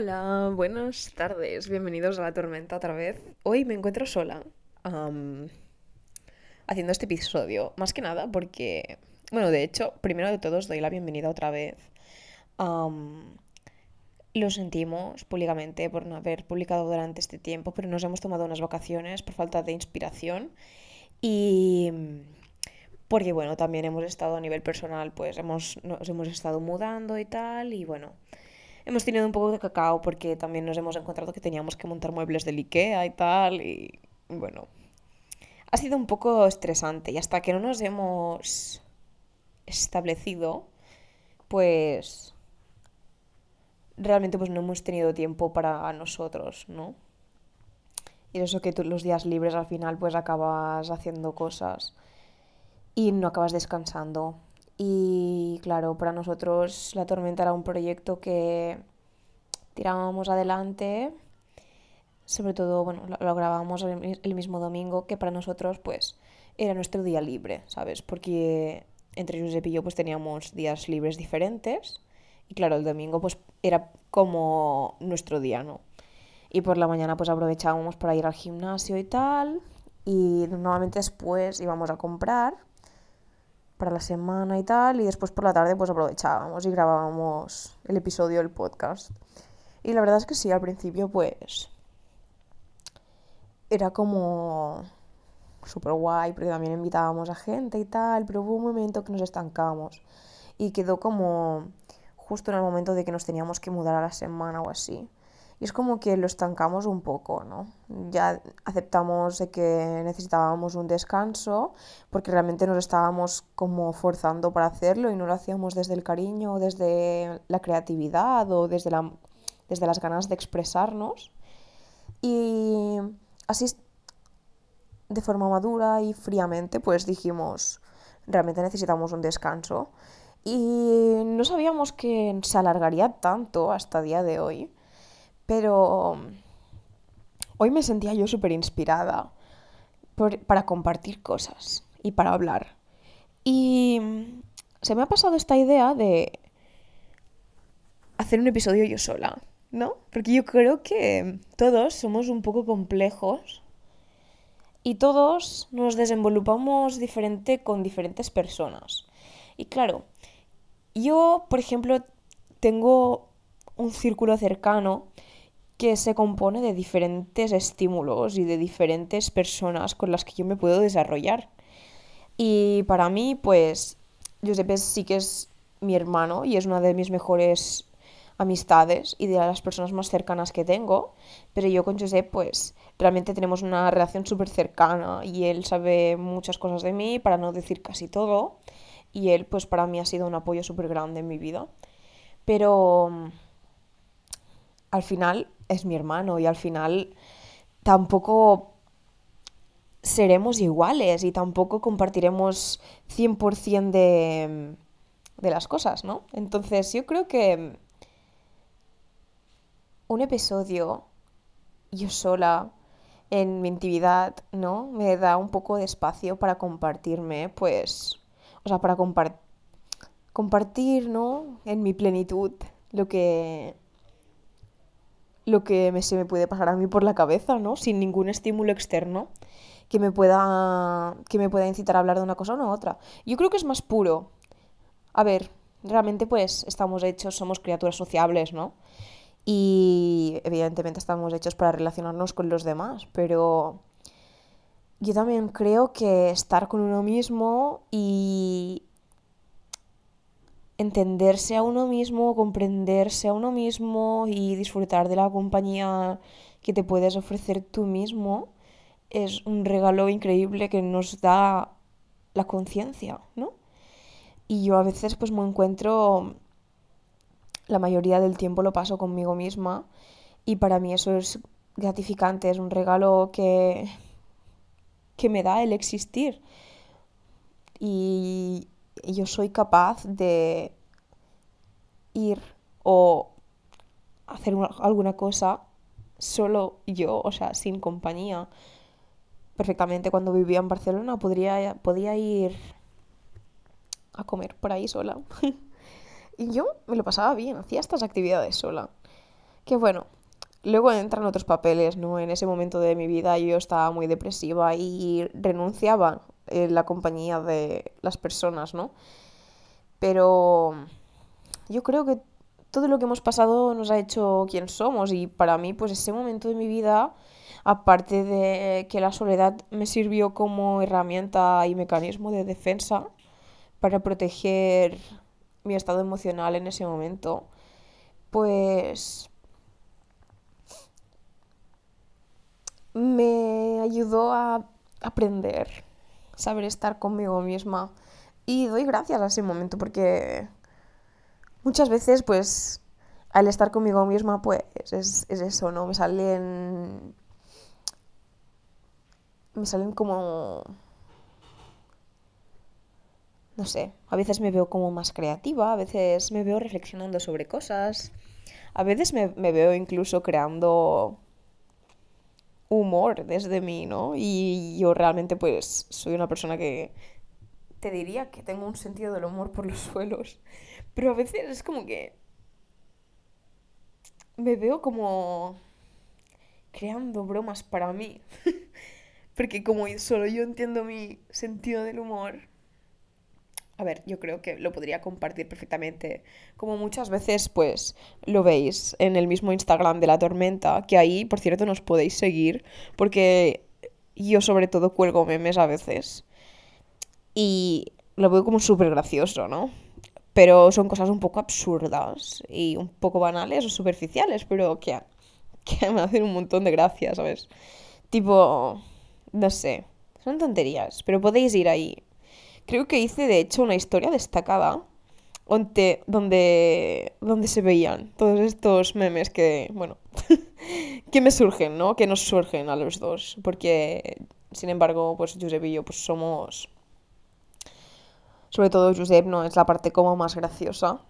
Hola, buenas tardes, bienvenidos a la tormenta otra vez. Hoy me encuentro sola haciendo este episodio, más que nada porque, bueno, de hecho, primero de todos doy la bienvenida otra vez. lo sentimos públicamente por no haber publicado durante este tiempo, pero nos hemos tomado unas vacaciones por falta de inspiración y porque bueno, también hemos estado a nivel personal, pues hemos, nos hemos estado mudando y tal, y bueno, hemos tenido un poco de cacao porque también nos hemos encontrado que teníamos que montar muebles del Ikea y tal, y bueno, ha sido un poco estresante y hasta que no nos hemos establecido, pues realmente pues no hemos tenido tiempo para nosotros, ¿no? Y eso que los días libres al final pues acabas haciendo cosas y no acabas descansando. Y claro, para nosotros La Tormenta era un proyecto que tirábamos adelante, sobre todo, bueno, lo, grabábamos el, mismo domingo, que para nosotros pues era nuestro día libre, ¿sabes? Porque entre Josep y yo pues teníamos días libres diferentes y claro, el domingo pues era como nuestro día, ¿no? Y por la mañana pues aprovechábamos para ir al gimnasio y tal y normalmente después íbamos a comprar para la semana y tal, y después por la tarde pues aprovechábamos y grabábamos el episodio del podcast. Y la verdad es que sí, al principio pues era como súper guay, porque también invitábamos a gente y tal, pero hubo un momento que nos estancamos y quedó como justo en el momento de que nos teníamos que mudar a la semana o así. Y es como que lo estancamos un poco, ¿no? Ya aceptamos de que necesitábamos un descanso porque realmente nos estábamos como forzando para hacerlo y no lo hacíamos desde el cariño, desde la creatividad o desde, la, desde las ganas de expresarnos. Y así, de forma madura y fríamente, pues dijimos, realmente necesitamos un descanso. Y no sabíamos que se alargaría tanto hasta día de hoy. Pero hoy me sentía yo súper inspirada para compartir cosas y para hablar. Y se me ha pasado esta idea de hacer un episodio yo sola, ¿no? Porque yo creo que todos somos un poco complejos y todos nos desenvolupamos diferente con diferentes personas. Y claro, yo, por ejemplo, tengo un círculo cercano que se compone de diferentes estímulos y de diferentes personas con las que yo me puedo desarrollar. Y para mí, pues, Josep sí que es mi hermano y es una de mis mejores amistades y de las personas más cercanas que tengo, pero yo con Josep pues realmente tenemos una relación súper cercana y él sabe muchas cosas de mí, para no decir casi todo, y él pues para mí ha sido un apoyo súper grande en mi vida. Pero al final es mi hermano y al final tampoco seremos iguales y tampoco compartiremos 100% de, de las cosas, ¿no? Entonces yo creo que un episodio yo sola en mi intimidad, ¿no? Me da un poco de espacio para compartirme, pues, o sea, para compartir, ¿no? En mi plenitud lo que lo que me, se me puede pasar a mí por la cabeza, ¿no? Sin ningún estímulo externo que me pueda, que me pueda incitar a hablar de una cosa o no otra. Yo creo que es más puro. A ver, realmente pues estamos hechos, somos criaturas sociables, ¿no? Y evidentemente estamos hechos para relacionarnos con los demás, pero yo también creo que estar con uno mismo y entenderse a uno mismo, comprenderse a uno mismo y disfrutar de la compañía que te puedes ofrecer tú mismo es un regalo increíble que nos da la conciencia, ¿no? Y yo a veces pues me encuentro, la mayoría del tiempo lo paso conmigo misma y para mí eso es gratificante, es un regalo que, que me da el existir. Y yo soy capaz de ir o hacer alguna cosa solo yo, o sea, sin compañía. Perfectamente cuando vivía en Barcelona podría, podía ir a comer por ahí sola. y yo me lo pasaba bien, hacía estas actividades sola. que bueno, luego entran otros papeles, ¿no? En ese momento de mi vida yo estaba muy depresiva y renunciaba en la compañía de las personas, ¿no? Pero yo creo que todo lo que hemos pasado nos ha hecho quien somos y para mí pues ese momento de mi vida, aparte de que la soledad me sirvió como herramienta y mecanismo de defensa para proteger mi estado emocional en ese momento, pues me ayudó a aprender, saber estar conmigo misma. Y doy gracias a ese momento porque muchas veces, pues, al estar conmigo misma, pues, es, es eso, ¿no? Me salen... Me salen como... No sé, a veces me veo como más creativa, a veces me veo reflexionando sobre cosas, a veces me, me veo incluso creando humor desde mí, ¿no? Y yo realmente pues soy una persona que te diría que tengo un sentido del humor por los suelos, pero a veces es como que me veo como creando bromas para mí, porque como solo yo entiendo mi sentido del humor, a ver, yo creo que lo podría compartir perfectamente. Como muchas veces, pues, lo veis en el mismo Instagram de la tormenta, que ahí, por cierto, nos podéis seguir, porque yo sobre todo cuelgo memes a veces. Y lo veo como súper gracioso, ¿no? Pero son cosas un poco absurdas y un poco banales o superficiales, pero que, que me hacen un montón de gracia, ¿sabes? Tipo, no sé, son tonterías, pero podéis ir ahí Creo que hice de hecho una historia destacada donde, donde, donde se veían todos estos memes que, bueno, que me surgen, ¿no? Que nos surgen a los dos. Porque, sin embargo, pues Josep y yo pues somos... Sobre todo Josep, ¿no? Es la parte como más graciosa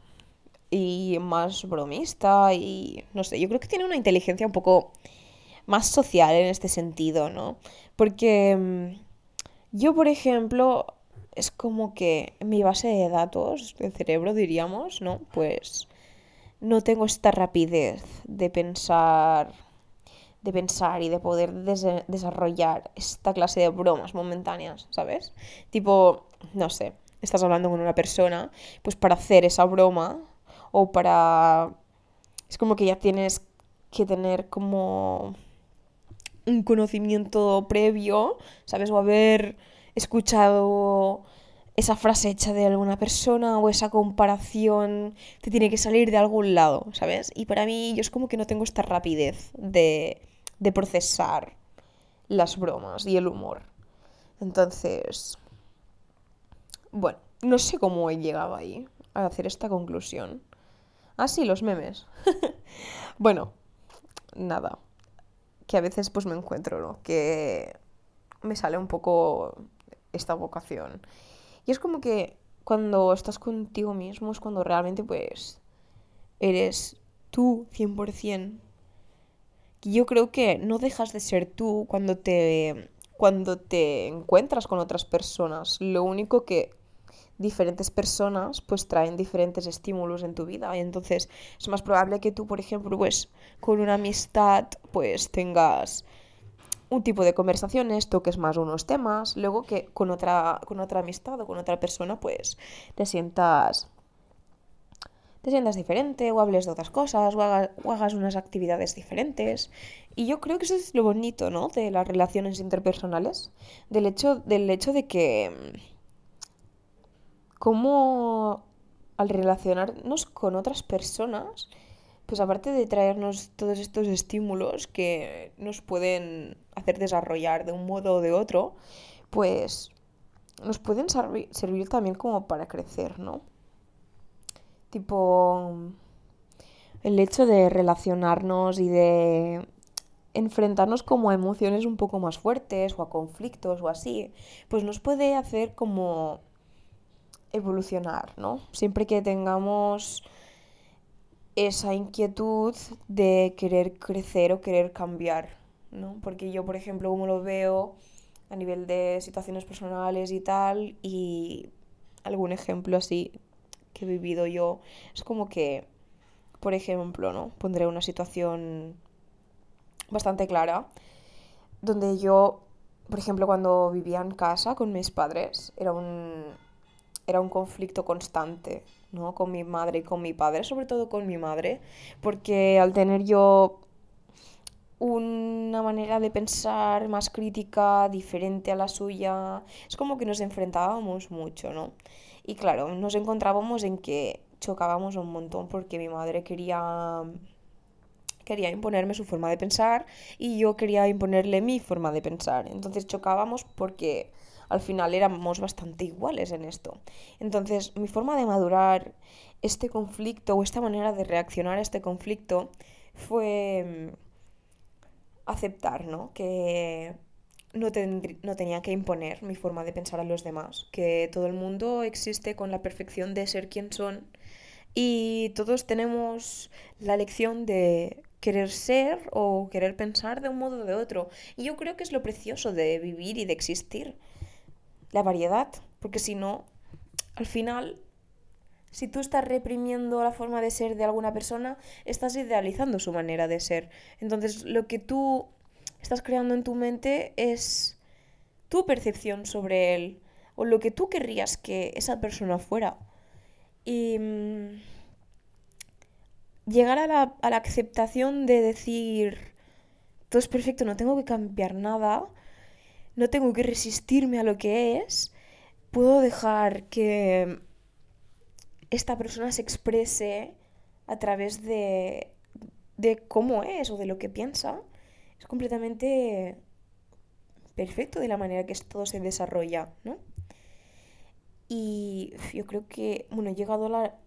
y más bromista y no sé, yo creo que tiene una inteligencia un poco más social en este sentido, ¿no? Porque mm, yo, por ejemplo, es como que mi base de datos del cerebro, diríamos, ¿no? Pues no tengo esta rapidez de pensar de pensar y de poder desarrollar esta clase de bromas momentáneas, ¿sabes? Tipo, no sé, estás hablando con una persona, pues para hacer esa broma o para... Es como que ya tienes que tener como un conocimiento previo, ¿sabes? O haber escuchado esa frase hecha de alguna persona o esa comparación te tiene que salir de algún lado, ¿sabes? Y para mí yo es como que no tengo esta rapidez de, de procesar las bromas y el humor. Entonces, bueno, no sé cómo he llegado ahí a hacer esta conclusión. Ah, sí, los memes. bueno, nada. Que a veces pues me encuentro, ¿no? Que me sale un poco esta vocación. Y es como que cuando estás contigo mismo es cuando realmente pues eres tú 100%. Y yo creo que no dejas de ser tú cuando te cuando te encuentras con otras personas. Lo único que diferentes personas pues traen diferentes estímulos en tu vida y entonces es más probable que tú, por ejemplo, pues con una amistad pues tengas un tipo de conversaciones, toques más unos temas, luego que con otra, con otra amistad o con otra persona, pues te sientas te sientas diferente o hables de otras cosas o hagas, unas actividades diferentes. Y yo creo que eso es lo bonito, ¿no? De las relaciones interpersonales, del hecho, del hecho de que como al relacionarnos con otras personas, pues aparte de traernos todos estos estímulos que nos pueden hacer desarrollar de un modo o de otro, pues nos pueden servir también como para crecer, ¿no? Tipo, el hecho de relacionarnos y de enfrentarnos como a emociones un poco más fuertes o a conflictos o así, pues nos puede hacer como evolucionar, ¿no? Siempre que tengamos esa inquietud de querer crecer o querer cambiar, ¿no? Porque yo, por ejemplo, como lo veo a nivel de situaciones personales y tal, y algún ejemplo así que he vivido yo, es como que por ejemplo, ¿no? Pondré una situación bastante clara, donde yo, por ejemplo, cuando vivía en casa con mis padres, era un, era un conflicto constante, ¿no? Con mi madre y con mi padre, sobre todo con mi madre, porque al tener yo una manera de pensar más crítica, diferente a la suya, es como que nos enfrentábamos mucho, ¿no? Y claro, nos encontrábamos en que chocábamos un montón porque mi madre quería quería imponerme su forma de pensar y yo quería imponerle mi forma de pensar. Entonces chocábamos porque al final éramos bastante iguales en esto. Entonces mi forma de madurar este conflicto o esta manera de reaccionar a este conflicto fue mm, aceptar, ¿no? Que no, tenía que imponer mi forma de pensar a los demás, que todo el mundo existe con la perfección de ser quien son y todos tenemos la lección de querer ser o querer pensar de un modo o de otro. Y yo creo que es lo precioso de vivir y de existir, la variedad, porque si no, al final, si tú estás reprimiendo la forma de ser de alguna persona, estás idealizando su manera de ser. Entonces, lo que tú estás creando en tu mente es tu percepción sobre él o lo que tú querrías que esa persona fuera. Y mm, llegar a la, a la aceptación de decir, todo es perfecto, no tengo que cambiar nada, no tengo que resistirme a lo que es, puedo dejar que esta persona se exprese a través de, de cómo es o de lo que piensa. Es completamente perfecto de la manera que todo se desarrolla, ¿no? Y yo creo que, bueno, he llegado a, la,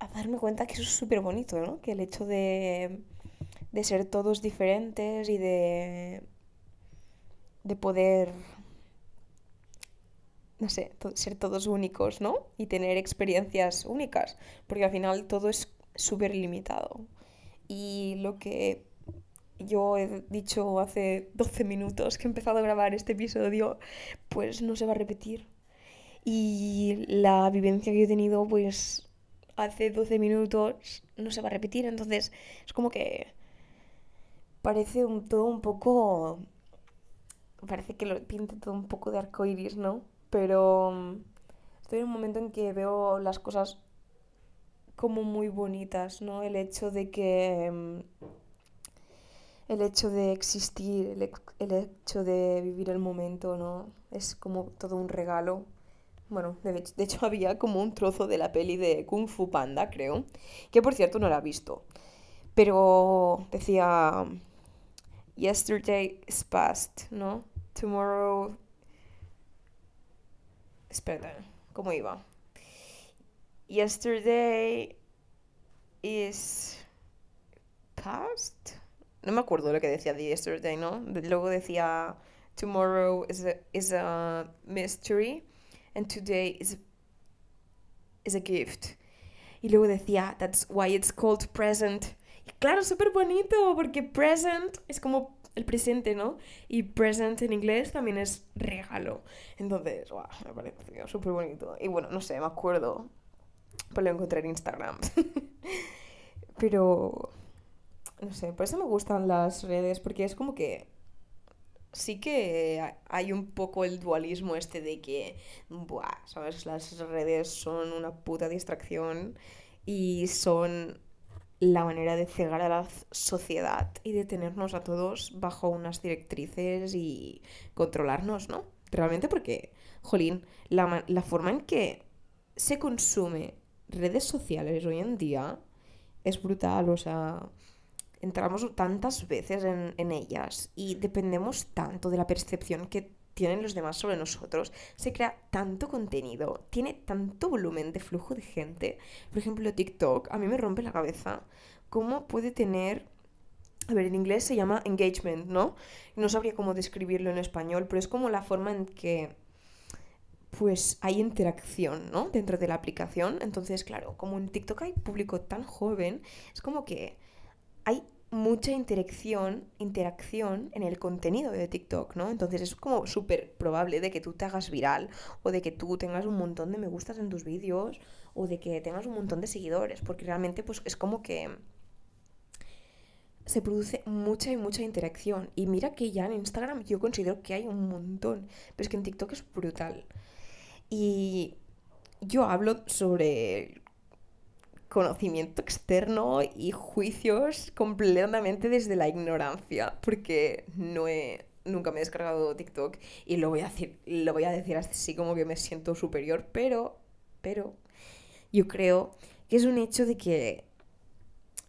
a darme cuenta que eso es súper bonito, ¿no? Que el hecho de, de ser todos diferentes y de, de poder, no sé, ser todos únicos, ¿no? Y tener experiencias únicas, porque al final todo es súper limitado. Y lo que yo he dicho hace 12 minutos que he empezado a grabar este episodio, pues no se va a repetir y la vivencia que he tenido pues hace 12 minutos no se va a repetir, entonces es como que parece todo un poco... Parece que lo pinta todo un poco de arcoiris, ¿no? Pero mm, estoy en un momento en que veo las cosas como muy bonitas, ¿no? El hecho de que... Mm, el hecho de existir, el, el hecho de vivir el momento, ¿no? Es como todo un regalo bueno, de, hecho había como un trozo de la peli de Kung Fu Panda, creo, que por cierto no la he visto. Pero decía, yesterday is past, ¿no? Tomorrow... Espera, ¿cómo iba? Yesterday is past. No me acuerdo lo que decía de yesterday, ¿no? Luego decía tomorrow is is a mystery and today is, is a gift. Y luego decía, that's why it's called present. Y claro, súper bonito, porque present es como el presente, ¿no? Y present en inglés también es regalo. Entonces, wow, me parece súper bonito. Y bueno, no sé, me acuerdo, pues lo encontré en Instagram. Pero, no sé, por eso me gustan las redes, porque es como que sí que hay un poco el dualismo este de que, buah, ¿sabes? Las redes son una puta distracción y son la manera de cegar a la sociedad y de tenernos a todos bajo unas directrices y controlarnos, ¿no? Realmente porque, jolín, la, la forma en que se consume redes sociales hoy en día es brutal, o sea entramos tantas veces en, ellas y dependemos tanto de la percepción que tienen los demás sobre nosotros, se crea tanto contenido, tiene tanto volumen de flujo de gente. Por ejemplo, TikTok, a mí me rompe la cabeza cómo puede tener... A ver, en inglés se llama engagement, ¿no? No sabría cómo describirlo en español, pero es como la forma en que pues hay interacción, ¿no? Dentro de la aplicación. Entonces, claro, como en TikTok hay público tan joven, es como que hay mucha interacción, interacción en el contenido de TikTok, ¿no? Entonces es como súper probable de que tú te hagas viral o de que tú tengas un montón de me gustas en tus vídeos o de que tengas un montón de seguidores, porque realmente pues es como que se produce mucha y mucha interacción. Y mira que ya en Instagram yo considero que hay un montón, pero es que en TikTok es brutal. Y yo hablo sobre conocimiento externo y juicios completamente desde la ignorancia, porque no he, nunca me he descargado TikTok y lo voy a decir, lo voy a decir así como que me siento superior, pero, pero yo creo que es un hecho de que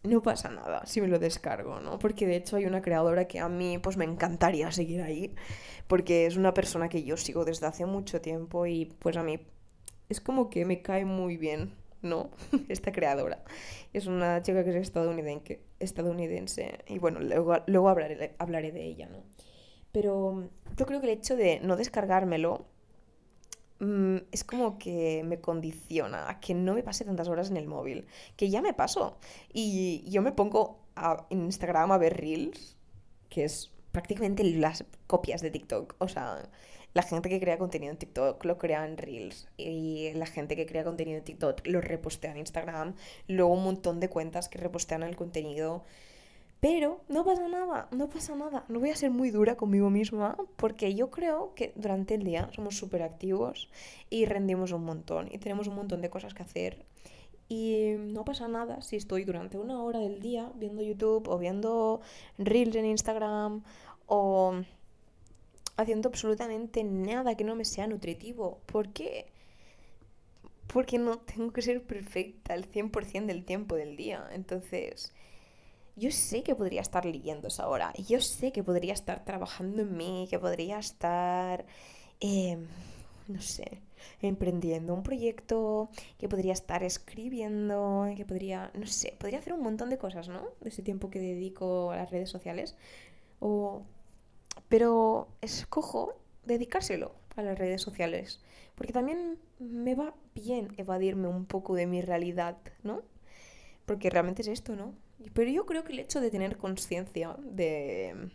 no pasa nada si me lo descargo, ¿no? Porque de hecho hay una creadora que a mí pues me encantaría seguir ahí, porque es una persona que yo sigo desde hace mucho tiempo y pues a mí es como que me cae muy bien no, esta creadora. Es una chica que es estadounidense, estadounidense y bueno, luego, luego hablaré, hablaré de ella, ¿no? Pero yo creo que el hecho de no descargármelo mm, es como que me condiciona a que no me pase tantas horas en el móvil, que ya me paso. Y yo me pongo a Instagram a ver reels, que es prácticamente las copias de TikTok. O sea, la gente que crea contenido en TikTok lo crea en Reels y la gente que crea contenido en TikTok lo repostea en Instagram, luego un montón de cuentas que repostean el contenido. Pero no pasa nada, no pasa nada. No voy a ser muy dura conmigo misma porque yo creo que durante el día somos súper activos y rendimos un montón y tenemos un montón de cosas que hacer. Y no pasa nada si estoy durante una hora del día viendo YouTube o viendo Reels en Instagram o haciendo absolutamente nada que no me sea nutritivo. ¿Por qué? Porque no tengo que ser perfecta el 100% del tiempo del día. Entonces, yo sé que podría estar leyendo esa hora. Yo sé que podría estar trabajando en mí, que podría estar, em, no sé, emprendiendo un proyecto, que podría estar escribiendo, que podría, no sé, podría hacer un montón de cosas, ¿no? De ese tiempo que dedico a las redes sociales. O pero escojo dedicárselo a las redes sociales, porque también me va bien evadirme un poco de mi realidad, ¿no? Porque realmente es esto, ¿no? Pero yo creo que el hecho de tener conciencia de,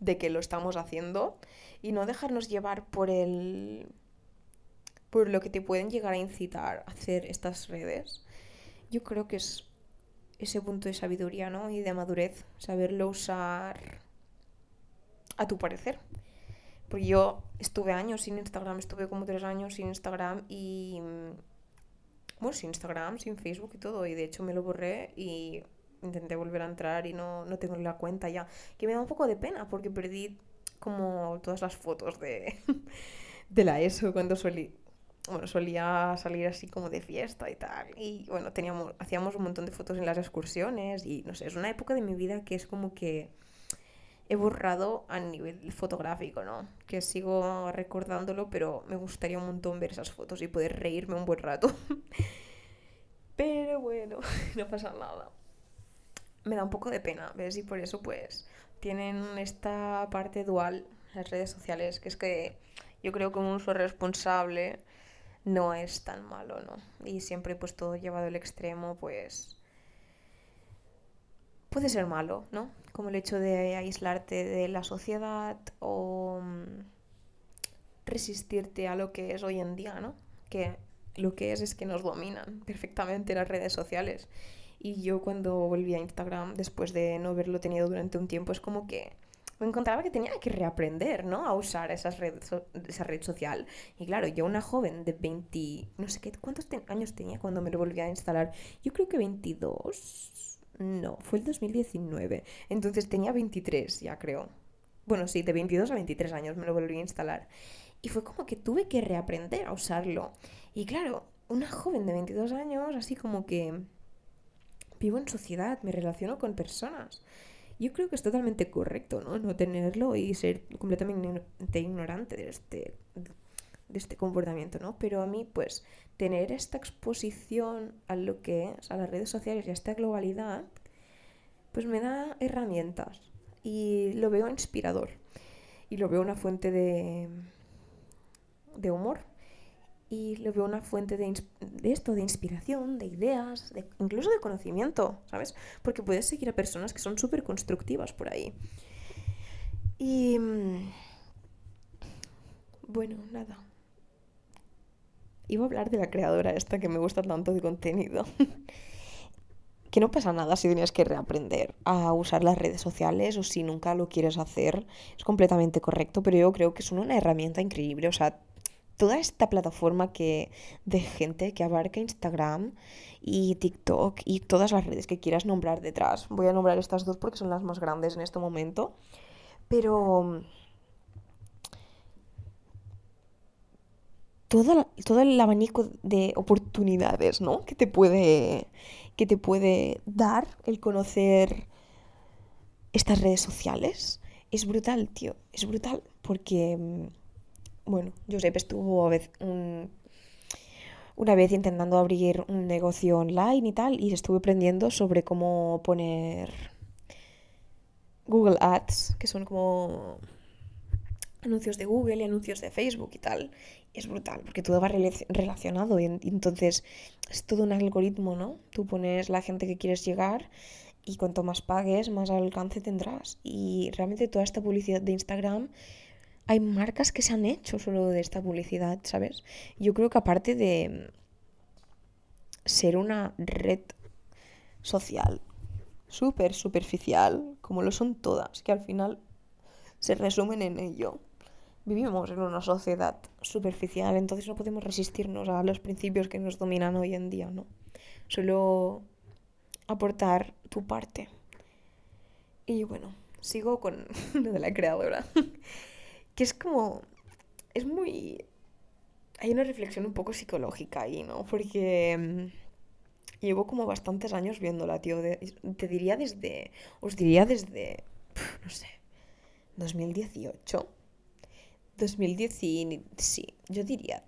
de que lo estamos haciendo y no dejarnos llevar por el por lo que te pueden llegar a incitar a hacer estas redes, yo creo que es ese punto de sabiduría, ¿no? Y de madurez, saberlo usar a tu parecer. Porque yo estuve años sin Instagram, estuve como tres años sin Instagram y... Mm, bueno, sin Instagram, sin Facebook y todo. Y de hecho me lo borré y intenté volver a entrar y no, no tengo la cuenta ya. Que me da un poco de pena porque perdí como todas las fotos de, de la ESO cuando solí, bueno, solía salir así como de fiesta y tal. Y bueno, teníamos, hacíamos un montón de fotos en las excursiones y no sé, es una época de mi vida que es como que he borrado a nivel fotográfico, ¿no? Que sigo recordándolo, pero me gustaría un montón ver esas fotos y poder reírme un buen rato. pero bueno, no pasa nada. Me da un poco de pena, ¿ves? Y por eso pues tienen esta parte dual las redes sociales, que es que yo creo que un uso responsable no es tan malo, ¿no? Y siempre pues todo llevado al extremo, pues puede ser malo, ¿no? Como el hecho de aislarte de la sociedad o mm, resistirte a lo que es hoy en día, ¿no? Que lo que es es que nos dominan perfectamente las redes sociales. Y yo cuando volví a Instagram, después de no haberlo tenido durante un tiempo, es como que me encontraba que tenía que reaprender, ¿no? A usar esas esa red social. Y claro, yo una joven de 20, no sé qué, ¿cuántos años tenía cuando me volví a instalar? Yo creo que 22, no, fue el 2019. Entonces tenía 23 ya creo. Bueno, sí, de 22 a 23 años me lo volví a instalar. Y fue como que tuve que reaprender a usarlo. Y claro, una joven de 22 años, así como que vivo en sociedad, me relaciono con personas. Yo creo que es totalmente correcto, ¿no? No tenerlo y ser completamente ignorante de este, de este comportamiento, ¿no? Pero a mí, pues, tener esta exposición a lo que es, a las redes sociales y a esta globalidad, pues me da herramientas y lo veo inspirador y lo veo una fuente de, de humor y lo veo una fuente de, esto, de inspiración, de ideas, incluso de conocimiento, ¿sabes? Porque puedes seguir a personas que son súper constructivas por ahí. Y... Mm, bueno, nada. Iba a hablar de la creadora esta que me gusta tanto de contenido. que no pasa nada si tienes que reaprender a usar las redes sociales o si nunca lo quieres hacer. Es completamente correcto, pero yo creo que es una herramienta increíble. O sea, toda esta plataforma que de gente que abarca Instagram y TikTok y todas las redes que quieras nombrar detrás. Voy a nombrar estas dos porque son las más grandes en este momento. Pero todo, todo el abanico de oportunidades, ¿no? Que te puede que te puede dar el conocer estas redes sociales es brutal, tío. Es brutal porque mm, bueno, Josep estuvo una vez intentando abrir un negocio online y tal, y estuve aprendiendo sobre cómo poner Google Ads, que son como anuncios de Google y anuncios de Facebook y tal. Es brutal, porque todo va relacionado y entonces es todo un algoritmo, ¿no? Tú pones la gente que quieres llegar y cuanto más pagues, más alcance tendrás. Y realmente toda esta publicidad de Instagram hay marcas que se han hecho solo de esta publicidad, ¿sabes? Yo creo que aparte de ser una red social súper superficial, como lo son todas, que al final se resumen en ello. Vivimos en una sociedad superficial, entonces no podemos resistirnos a los principios que nos dominan hoy en día, ¿no? Solo aportar tu parte. Y bueno, sigo con lo de la creadora que es como, es muy... Hay una reflexión un poco psicológica ahí, ¿no? Porque mm, llevo como bastantes años viéndola, tío. te diría desde, os diría desde, no sé, 2018. 2010, sí, yo diría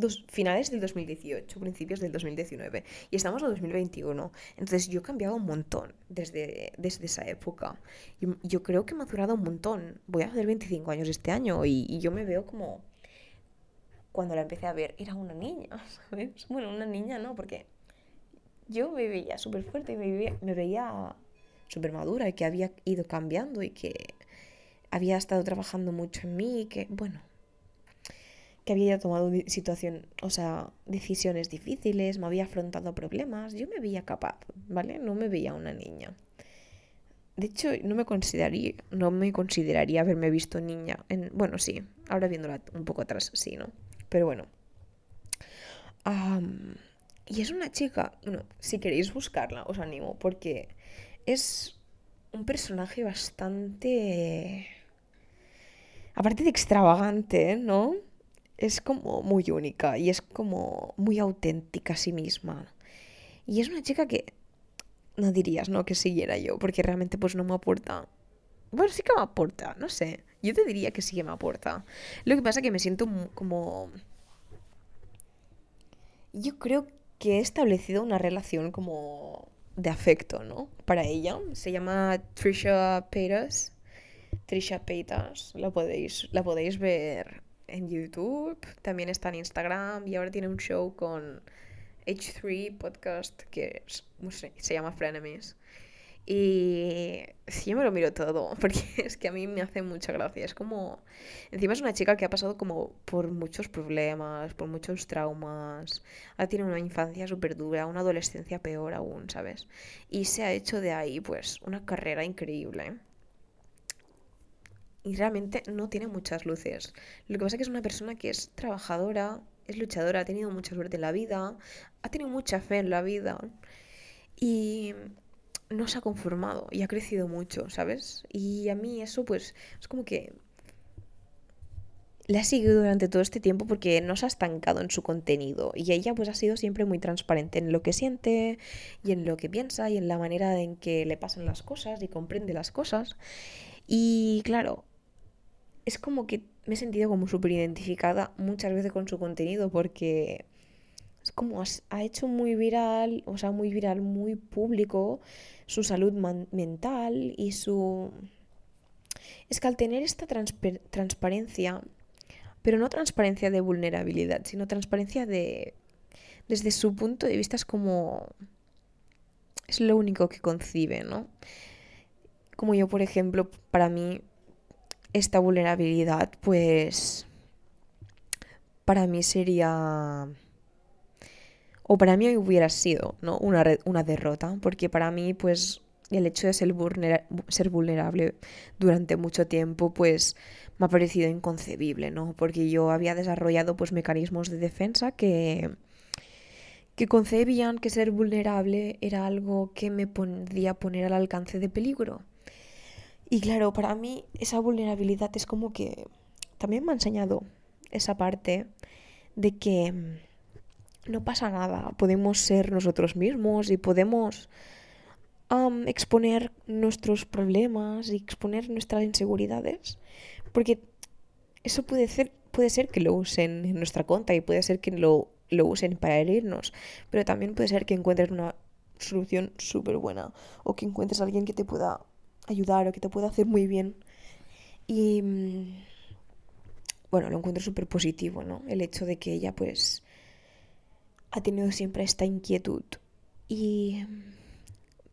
dos, finales del 2018, principios del 2019. Y estamos en 2021. Entonces yo he cambiado un montón desde, desde esa época. Yo, yo creo que he madurado un montón. Voy a hacer 25 años este año y, yo me veo como... Cuando la empecé a ver, era una niña, ¿sabes? Bueno, una niña no, porque yo me veía súper fuerte y me veía, me veía súper madura y que había ido cambiando y que había estado trabajando mucho en mí y que, bueno, que había tomado situación, o sea, decisiones difíciles, me había afrontado problemas, yo me veía capaz, ¿vale? No me veía una niña. De hecho, no me consideraría, no me consideraría haberme visto niña. En, bueno, sí, ahora viéndola un poco atrás, sí, ¿no? Pero bueno. y es una chica, bueno, si queréis buscarla, os animo, porque es un personaje bastante... Aparte de extravagante, ¿no? es como muy única y es como muy auténtica a sí misma. Y es una chica que no dirías, ¿no? Que siguiera yo, porque realmente pues no me aporta. Bueno, sí que me aporta, no sé. Yo te diría que sí que me aporta. Lo que pasa es que me siento como... Yo creo que he establecido una relación como de afecto, ¿no? Para ella. Se llama Trisha Paytas. Trisha Paytas. La podéis, la podéis ver en YouTube, también está en Instagram y ahora tiene un show con H3 Podcast que se llama Frenemies. Y sí, yo me lo miro todo, porque es que a mí me hace mucha gracia. Es como. Encima es una chica que ha pasado como por muchos problemas, por muchos traumas. Ha tenido una infancia súper dura, una adolescencia peor aún, ¿sabes? Y se ha hecho de ahí, pues, una carrera increíble y realmente no tiene muchas luces. Lo que pasa es que es una persona que es trabajadora, es luchadora, ha tenido mucha suerte en la vida, ha tenido mucha fe en la vida y no se ha conformado y ha crecido mucho, ¿sabes? Y a mí eso pues es como que la ha seguido durante todo este tiempo porque no se ha estancado en su contenido y ella pues ha sido siempre muy transparente en lo que siente y en lo que piensa y en la manera en que le pasan las cosas y comprende las cosas. Y claro, es como que me he sentido como súper identificada muchas veces con su contenido porque es como ha hecho muy viral, o sea, muy viral, muy público su salud mental y su... Es que al tener esta transparencia pero no transparencia de vulnerabilidad, sino transparencia de... Desde su punto de vista es como... Es lo único que concibe, ¿no? Como yo, por ejemplo, para mí, esta vulnerabilidad, pues... Para mí sería o para mí hubiera sido ¿no? una, una derrota, porque para mí pues el hecho de ser, ser vulnerable durante mucho tiempo pues me ha parecido inconcebible, ¿no? Porque yo había desarrollado pues mecanismos de defensa que, que concebían que ser vulnerable era algo que me podía poner al alcance de peligro. Y claro, para mí esa vulnerabilidad es como que también me ha enseñado esa parte de que no pasa nada, podemos ser nosotros mismos y podemos exponer nuestros problemas y exponer nuestras inseguridades, porque eso puede ser, puede ser que lo usen en nuestra cuenta y puede ser que lo, lo usen para herirnos, pero también puede ser que encuentres una solución súper buena o que encuentres a alguien que te pueda ayudar o que te pueda hacer muy bien. Y mm, bueno, lo encuentro súper positivo, ¿no? El hecho de que ella pues ha tenido siempre esta inquietud y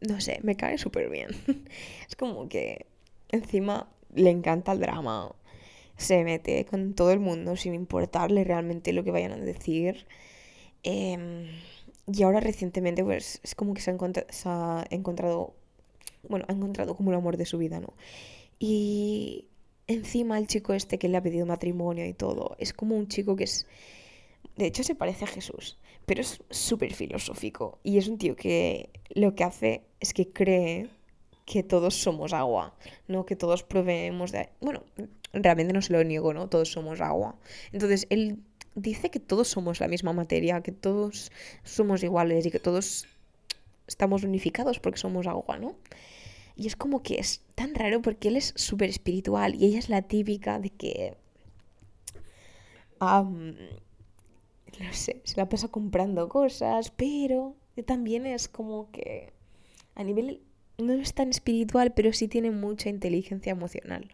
no sé, me cae súper bien. es como que encima le encanta el drama, se mete con todo el mundo sin importarle realmente lo que vayan a decir. Em, y ahora recientemente pues es como que se ha, encontrado, bueno, ha encontrado como el amor de su vida, ¿no? Y encima el chico este que le ha pedido matrimonio y todo, es como un chico que es, de hecho se parece a Jesús pero es súper filosófico y es un tío que lo que hace es que cree que todos somos agua, ¿no? Que todos proveemos de... Bueno, realmente no se lo niego, ¿no? Todos somos agua. Entonces, él dice que todos somos la misma materia, que todos somos iguales y que todos estamos unificados porque somos agua, ¿no? Y es como que es tan raro porque él es súper espiritual y ella es la típica de que no sé, se la pasa comprando cosas, pero también es como que a nivel no es tan espiritual, pero sí tiene mucha inteligencia emocional.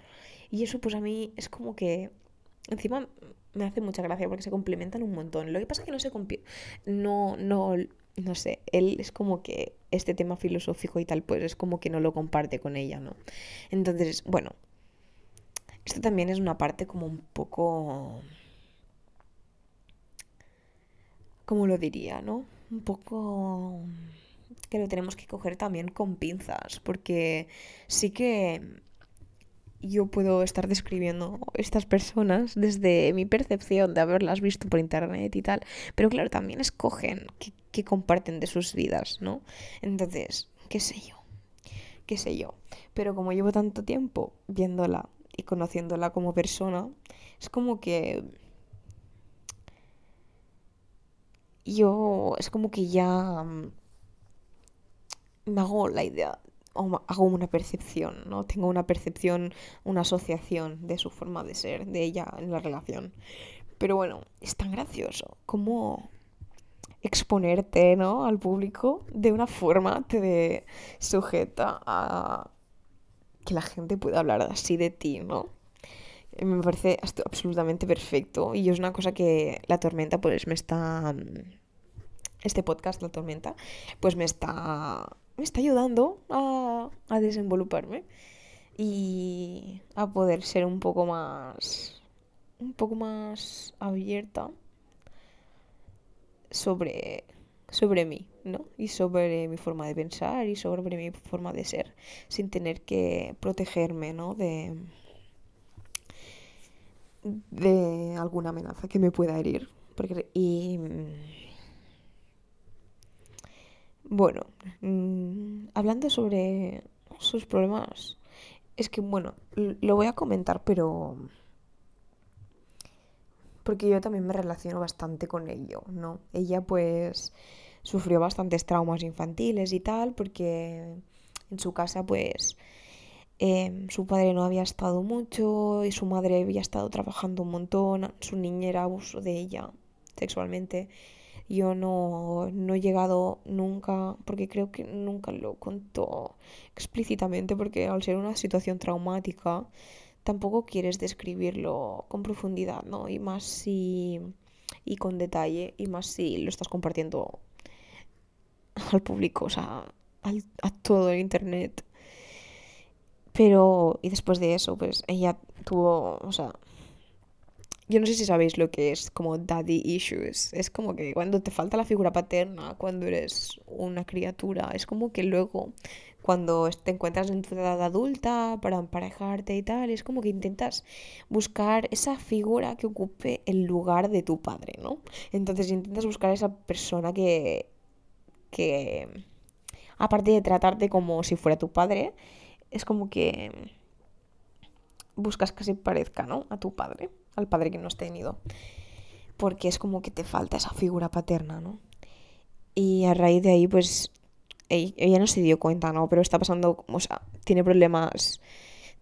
Y eso pues a mí es como que encima me hace mucha gracia porque se complementan un montón. Lo que pasa es que no se no no no sé, él es como que este tema filosófico y tal pues es como que no lo comparte con ella, ¿no? Entonces, bueno, esto también es una parte como un poco ¿cómo lo diría, no? Un poco que lo tenemos que coger también con pinzas, porque sí que yo puedo estar describiendo estas personas desde mi percepción de haberlas visto por internet y tal, pero claro, también escogen comparten de sus vidas, ¿no? Entonces, qué sé yo, qué sé yo. Pero como llevo tanto tiempo viéndola y conociéndola como persona, es como que yo es como que ya mm, me hago la idea, o hago una percepción, ¿no? Tengo una percepción, una asociación de su forma de ser, de ella en la relación. Pero bueno, es tan gracioso como exponerte, ¿no? Al público de una forma te sujeta a que la gente pueda hablar así de ti, ¿no? me parece absolutamente perfecto y es una cosa que la tormenta pues me está este podcast la tormenta pues me está me está ayudando a, a desenvoluparme y a poder ser un poco más un poco más abierta sobre sobre mí, ¿no? Y sobre mi forma de pensar y sobre mi forma de ser, sin tener que protegerme, ¿no? De, de alguna amenaza que me pueda herir. Porque, y mm, bueno, mm, hablando sobre sus problemas, es que bueno, lo voy a comentar, pero porque yo también me relaciono bastante con ello, ¿no? Ella pues sufrió bastantes traumas infantiles y tal, porque en su casa pues Em, su padre no había estado mucho y su madre había estado trabajando un montón, su niñera abusó de ella sexualmente. Yo no, no he llegado nunca, porque creo que nunca lo contó explícitamente, porque al ser una situación traumática, tampoco quieres describirlo con profundidad, ¿no? Y más si... y con detalle, y más si lo estás compartiendo al público, o sea, a todo el internet. Pero, y después de eso, pues ella tuvo, o sea, yo no sé si sabéis lo que es como daddy issues. Es como que cuando te falta la figura paterna, cuando eres una criatura, es como que luego, cuando te encuentras en tu edad adulta para emparejarte y tal, es como que intentas buscar esa figura que ocupe el lugar de tu padre, ¿no? Entonces intentas buscar esa persona que, que, aparte de tratarte como si fuera tu padre, es como que buscas que se parezca, ¿no? A tu padre, al padre que no has tenido. Porque es como que te falta esa figura paterna, ¿no? Y a raíz de ahí, pues, ella no se dio cuenta, ¿no? Pero está pasando, o sea, tiene problemas,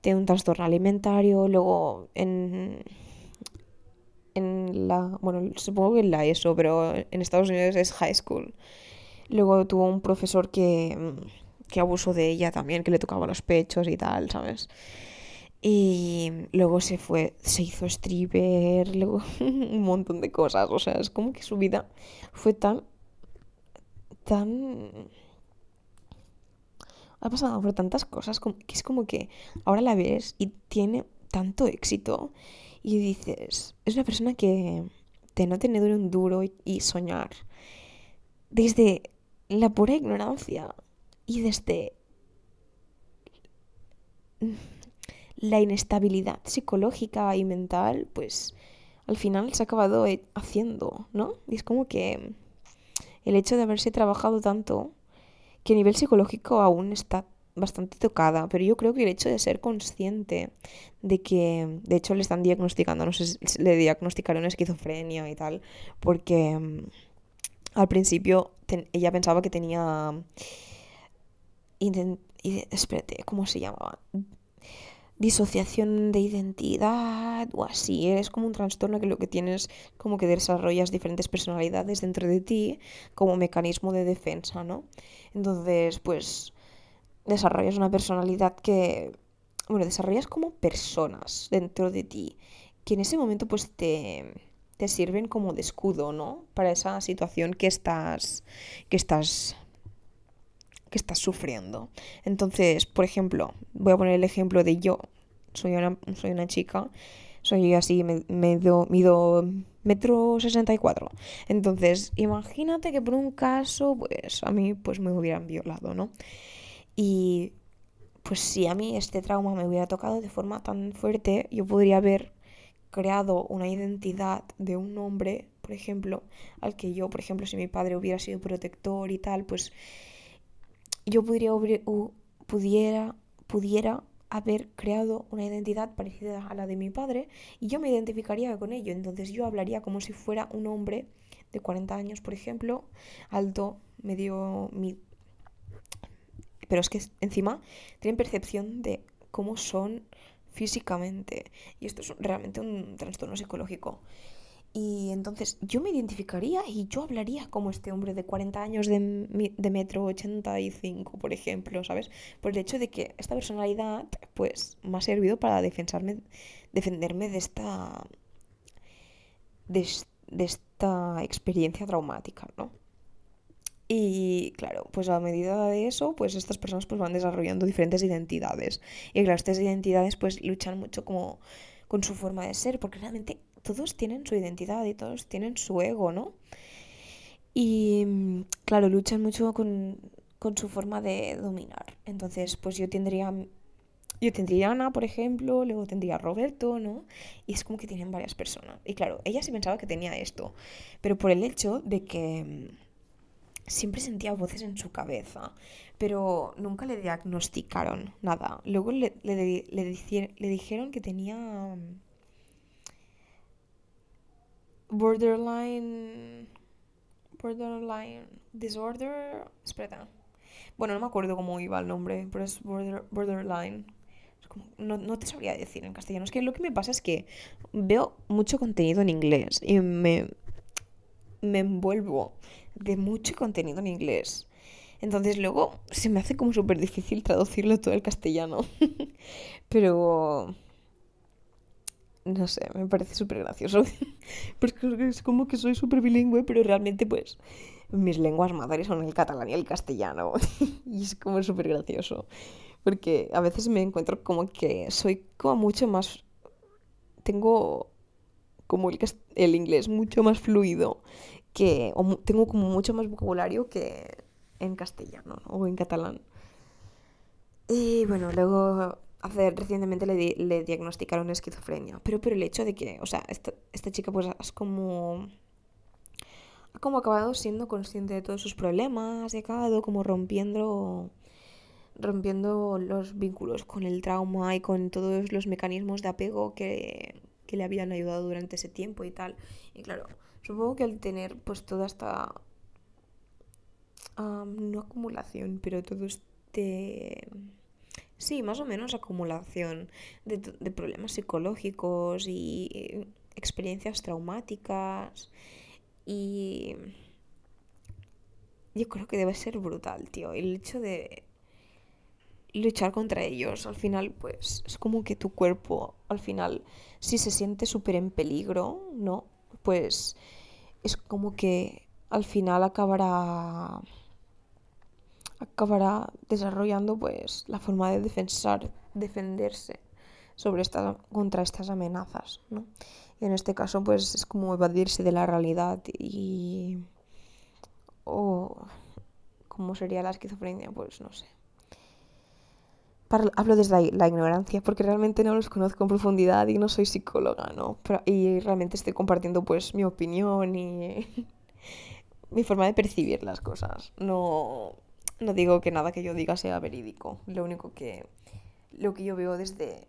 tiene un trastorno alimentario, luego en, en la, bueno, supongo que en la ESO, pero en Estados Unidos es high school. Luego tuvo un profesor que, que abusó de ella también, que le tocaba los pechos y tal, ¿sabes? Y luego se fue, se hizo stripper, luego un montón de cosas. O sea, es como que su vida fue tan. tan. Ha pasado por tantas cosas que es como que ahora la ves y tiene tanto éxito y dices, es una persona que de no tener un duro y soñar desde la pura ignorancia y desde la inestabilidad psicológica y mental, pues al final se ha acabado haciendo, ¿no? Y es como que el hecho de haberse trabajado tanto, que a nivel psicológico aún está bastante tocada, pero yo creo que el hecho de ser consciente de que, de hecho, le están diagnosticando, no sé, le diagnosticaron esquizofrenia y tal, porque mm, al principio ella pensaba que tenía... espérate, ¿cómo se llamaba? Disociación de identidad o así. Es como un trastorno que lo que tienes como que desarrollas diferentes personalidades dentro de ti como mecanismo de defensa, ¿no? Entonces, pues desarrollas una personalidad que, bueno, desarrollas como personas dentro de ti que en ese momento pues te, te sirven como de escudo, ¿no? Para esa situación que estás, que estás que estás sufriendo. Entonces, por ejemplo, voy a poner el ejemplo de yo. Soy una, soy una chica, soy así, me, mido metro 64. Entonces, imagínate que por un caso, pues a mí pues me hubieran violado, ¿no? Y pues si a mí este trauma me hubiera tocado de forma tan fuerte, yo podría haber creado una identidad de un hombre, por ejemplo, al que yo, por ejemplo, si mi padre hubiera sido protector y tal, pues yo podría, pudiera, pudiera haber creado una identidad parecida a la de mi padre y yo me identificaría con ello. Entonces yo hablaría como si fuera un hombre de 40 años, por ejemplo, alto, medio... Mi... Pero es que encima tienen percepción de cómo son físicamente. Y esto es realmente un trastorno psicológico. Y entonces yo me identificaría y yo hablaría como este hombre de 40 años de, de metro 85, por ejemplo, ¿sabes? Por el hecho de que esta personalidad, pues, me ha servido para defensarme, defenderme de esta, de, esta experiencia traumática, ¿no? Y claro, pues a medida de eso, pues estas personas pues van desarrollando diferentes identidades. Y claro, estas identidades pues luchan mucho como con su forma de ser, porque realmente todos tienen su identidad y todos tienen su ego, ¿no? Y mm, claro, luchan mucho con, su forma de dominar. Entonces, pues yo tendría yo tendría Ana, por ejemplo, luego tendría Roberto, ¿no? Y es como que tienen varias personas. Y claro, ella sí pensaba que tenía esto, pero por el hecho de que mm, siempre sentía voces en su cabeza, pero nunca le diagnosticaron nada. Luego le, le, le dijeron que tenía mm, borderline borderline disorder espera bueno no me acuerdo cómo iba el nombre pero es borderline. No, te sabría decir en castellano. Es que lo que me pasa es que veo mucho contenido en inglés y me me envuelvo de mucho contenido en inglés. Entonces luego se me hace como súper difícil traducirlo todo al castellano. Pero no sé, me parece súper gracioso. Porque es como que soy súper bilingüe, pero realmente pues mis lenguas madres son el catalán y el castellano. y es como súper gracioso. Porque a veces me encuentro como que soy como mucho más... Tengo como el, el inglés mucho más fluido que... O tengo como mucho más vocabulario que en castellano o en catalán. Y bueno, luego hace, recientemente le, le, diagnosticaron esquizofrenia. Pero por el hecho de que, o sea, esta, esta chica pues es como... Ha como acabado siendo consciente de todos sus problemas y ha acabado como rompiendo rompiendo los vínculos con el trauma y con todos los mecanismos de apego que, que le habían ayudado durante ese tiempo y tal. Y claro, supongo que al tener pues toda esta no acumulación, pero todo este sí, más o menos acumulación de, de problemas psicológicos y experiencias traumáticas y yo creo que debe ser brutal, tío. El hecho de luchar contra ellos. Al final, pues es como que tu cuerpo, al final, si se siente súper en peligro, ¿no? Pues es como que al final acabará acabará desarrollando pues la forma de defensar, defenderse sobre esta, contra estas amenazas, ¿no? Y en este caso pues es como evadirse de la realidad y o cómo sería la esquizofrenia, pues no sé hablo desde la, ignorancia, porque realmente no los conozco en profundidad y no soy psicóloga, ¿no? y realmente estoy compartiendo pues mi opinión y mi forma de percibir las cosas. No, no digo que nada que yo diga sea verídico. Lo único que. Lo que yo veo desde.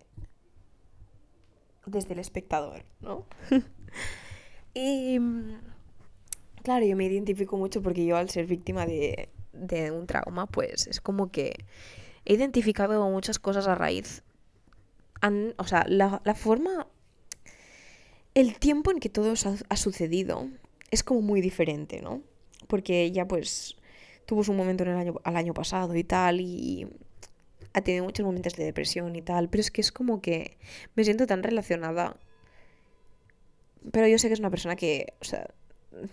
Desde el espectador, ¿no? y. Claro, yo me identifico mucho porque yo, al ser víctima de, de un trauma, pues es como que he identificado muchas cosas a raíz. o sea, la, forma. El tiempo en que todo ha, sucedido es como muy diferente, ¿no? Porque ella, pues, tuvo su momento en el año, al año pasado y tal, y ha tenido muchos momentos de depresión y tal, pero es que es como que me siento tan relacionada. Pero yo sé que es una persona que, o sea,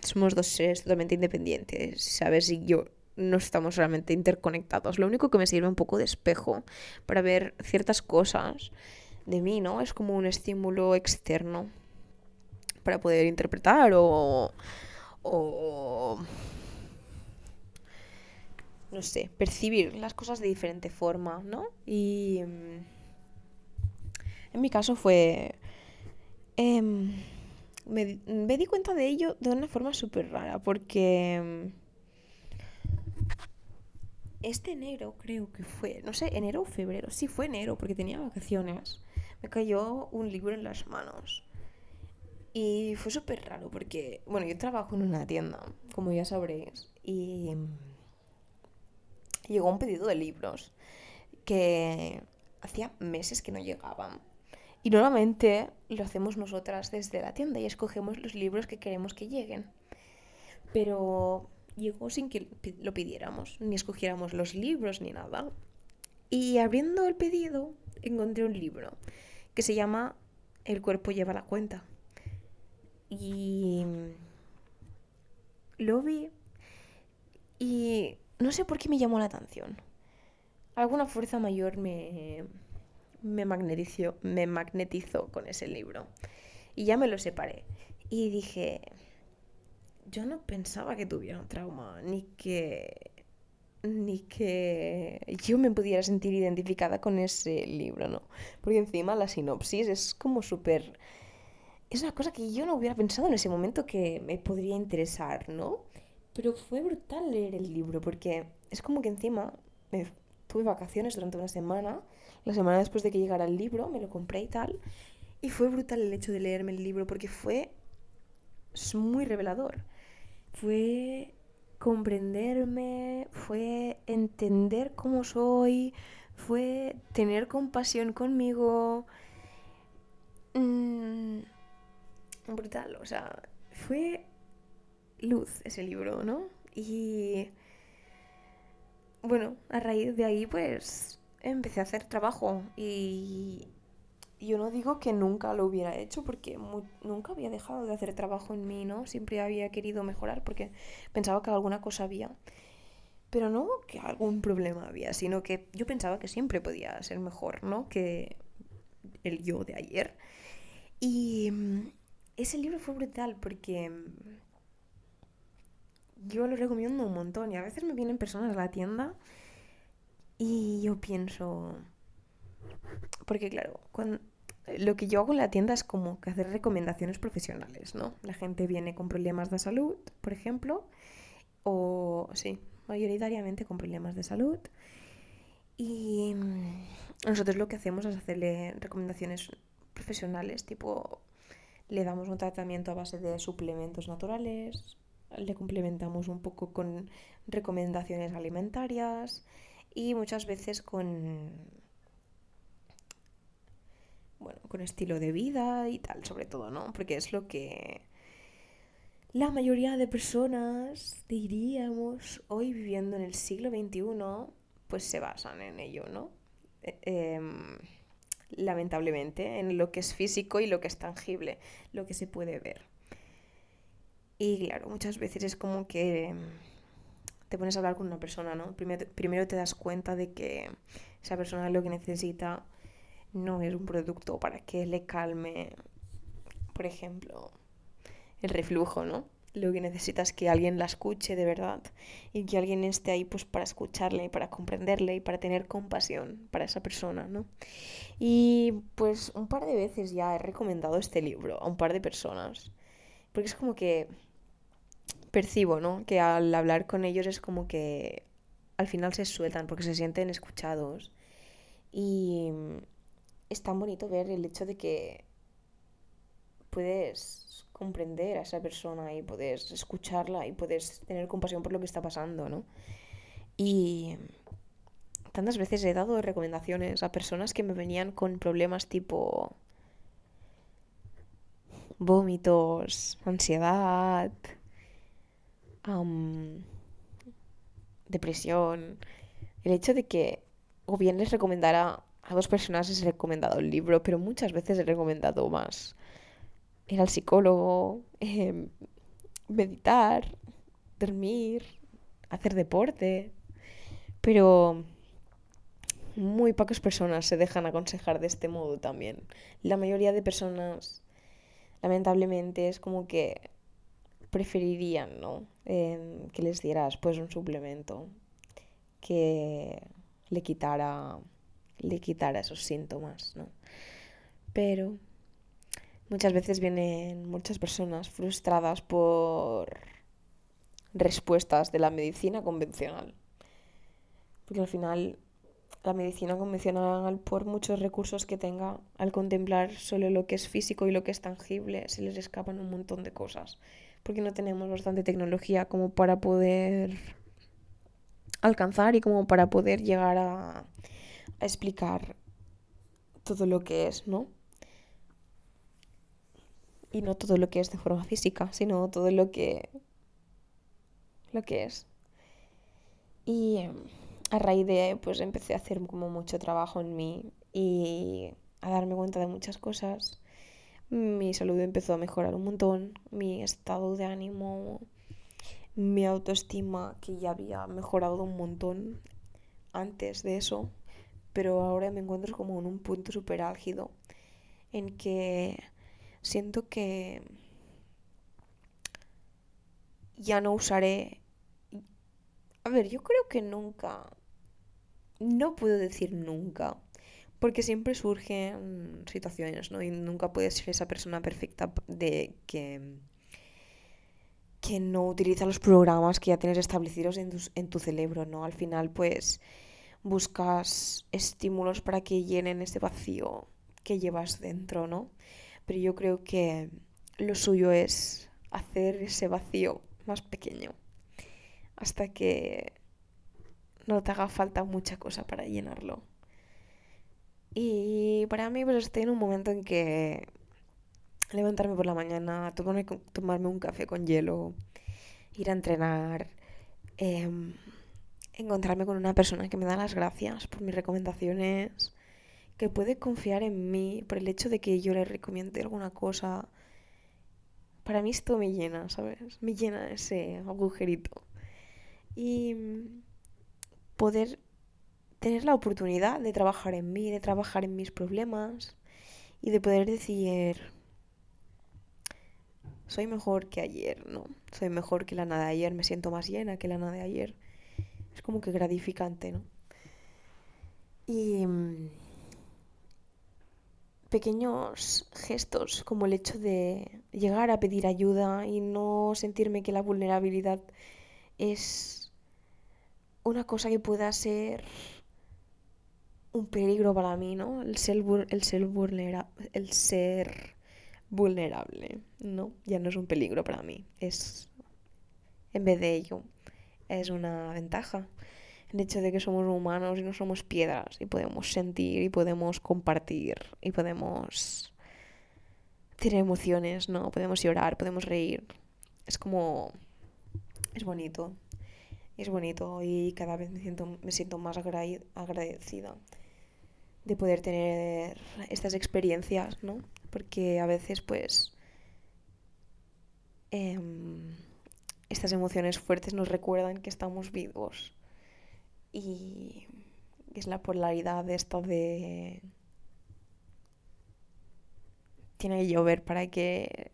somos dos seres totalmente independientes, ¿sabes? Y yo no estamos realmente interconectados. Lo único que me sirve un poco de espejo para ver ciertas cosas de mí, ¿no? Es como un estímulo externo para poder interpretar o, o no sé, percibir las cosas de diferente forma, ¿no? Y mm, en mi caso fue... Em, me, me, di cuenta de ello de una forma súper rara, porque este enero creo que fue, no sé, enero o febrero, sí fue enero porque tenía vacaciones, me cayó un libro en las manos. Y fue súper raro porque, bueno, yo trabajo en una tienda, como ya sabréis, y llegó un pedido de libros que hacía meses que no llegaban. Y normalmente lo hacemos nosotras desde la tienda y escogemos los libros que queremos que lleguen. Pero llegó sin que lo pidiéramos, ni escogiéramos los libros ni nada. Y abriendo el pedido encontré un libro que se llama El cuerpo lleva la cuenta. Y lo vi y no sé por qué me llamó la atención. Alguna fuerza mayor me, me, magnetizó, me magnetizó con ese libro. Y ya me lo separé. Y dije, yo no pensaba que tuviera un trauma, ni que ni que yo me pudiera sentir identificada con ese libro, ¿no? Porque encima la sinopsis es como súper... Es una cosa que yo no hubiera pensado en ese momento que me podría interesar, ¿no? Pero fue brutal leer el libro porque es como que encima tuve vacaciones durante una semana, la semana después de que llegara el libro, me lo compré y tal, y fue brutal el hecho de leerme el libro porque fue muy revelador. Fue comprenderme, fue entender cómo soy, fue tener compasión conmigo. Mm, brutal, o sea, fue luz ese libro, ¿no? Y bueno, a raíz de ahí pues empecé a hacer trabajo y yo no digo que nunca lo hubiera hecho porque nunca había dejado de hacer trabajo en mí, ¿no? Siempre había querido mejorar porque pensaba que alguna cosa había. Pero no que algún problema había, sino que yo pensaba que siempre podía ser mejor, ¿no? Que el yo de ayer. Y mm, ese libro fue brutal porque mm, yo lo recomiendo un montón y a veces me vienen personas a la tienda y yo pienso, porque claro, lo que yo hago en la tienda es como que hacer recomendaciones profesionales, ¿no? La gente viene con problemas de salud, por ejemplo, o sí, mayoritariamente con problemas de salud. Y mm, nosotros lo que hacemos es hacerle recomendaciones profesionales, tipo, le damos un tratamiento a base de suplementos naturales, le complementamos un poco con recomendaciones alimentarias y muchas veces con bueno, con estilo de vida y tal, sobre todo, ¿no? Porque es lo que la mayoría de personas, diríamos, hoy viviendo en el siglo XXI, pues se basan en ello, ¿no? E, em, lamentablemente, en lo que es físico y lo que es tangible, lo que se puede ver. Y claro, muchas veces es como que te pones a hablar con una persona, ¿no? Primero, primero te das cuenta de que esa persona lo que necesita no es un producto para que le calme, por ejemplo, el reflujo, ¿no? Lo que necesita es que alguien la escuche de verdad y que alguien esté ahí pues para escucharle, para comprenderle y para tener compasión para esa persona, ¿no? Y pues un par de veces ya he recomendado este libro a un par de personas, porque es como que percibo, ¿no? Que al hablar con ellos es como que al final se sueltan porque se sienten escuchados y es tan bonito ver el hecho de que puedes comprender a esa persona y puedes escucharla y puedes tener compasión por lo que está pasando, ¿no? Y tantas veces he dado recomendaciones a personas que me venían con problemas tipo vómitos, ansiedad, depresión. El hecho de que o bien les recomendara a dos personas les he recomendado el libro, pero muchas veces he recomendado más. Ir al psicólogo, em, meditar, dormir, hacer deporte. Pero muy pocas personas se dejan aconsejar de este modo también. La mayoría de personas, lamentablemente, es como que preferirían, ¿no? Em, que les dieras pues un suplemento que le quitara le quitara esos síntomas, ¿no? Pero muchas veces vienen muchas personas frustradas por respuestas de la medicina convencional. Porque al final la medicina convencional, por muchos recursos que tenga, al contemplar solo lo que es físico y lo que es tangible, se les escapan un montón de cosas. Porque no tenemos bastante tecnología como para poder alcanzar y como para poder llegar a explicar todo lo que es, ¿no? Y no todo lo que es de forma física, sino todo lo que lo que es. Y em, a raíz de pues empecé a hacer como mucho trabajo en mí y a darme cuenta de muchas cosas. Mi salud empezó a mejorar un montón, mi estado de ánimo, mi autoestima que ya había mejorado un montón antes de eso pero ahora me encuentro como en un punto súper álgido en que siento que ya no usaré... A ver, yo creo que nunca... No puedo decir nunca, porque siempre surgen situaciones, ¿no? Y nunca puedes ser esa persona perfecta de que que no utiliza los programas que ya tienes establecidos en tu, en tu cerebro, ¿no? Al final, pues buscas estímulos para que llenen ese vacío que llevas dentro, ¿no? Pero yo creo que lo suyo es hacer ese vacío más pequeño hasta que no te haga falta mucha cosa para llenarlo. Y para mí pues estoy en un momento en que levantarme por la mañana, tomarme, tomarme un café con hielo, ir a entrenar, eh, encontrarme con una persona que me da las gracias por mis recomendaciones, que puede confiar en mí por el hecho de que yo le recomiende alguna cosa. Para mí esto me llena, ¿sabes? Me llena ese agujerito. Y poder tener la oportunidad de trabajar en mí, de trabajar en mis problemas y de poder decir, soy mejor que ayer, ¿no? Soy mejor que la nada de ayer, me siento más llena que la nada de ayer. Es como que gratificante, ¿no? Y mm, pequeños gestos como el hecho de llegar a pedir ayuda y no sentirme que la vulnerabilidad es una cosa que pueda ser un peligro para mí, ¿no? El ser, el ser, el ser vulnerable, ¿no? Ya no es un peligro para mí, es, en vez de ello, es una ventaja. El hecho de que somos humanos y no somos piedras y podemos sentir y podemos compartir y podemos tener emociones, ¿no? Podemos llorar, podemos reír. Es como... es bonito. Es bonito y cada vez me siento, me siento más agradecida de poder tener estas experiencias, ¿no? Porque a veces, pues, em, estas emociones fuertes nos recuerdan que estamos vivos. Y es la polaridad de esto de... Tiene que llover para que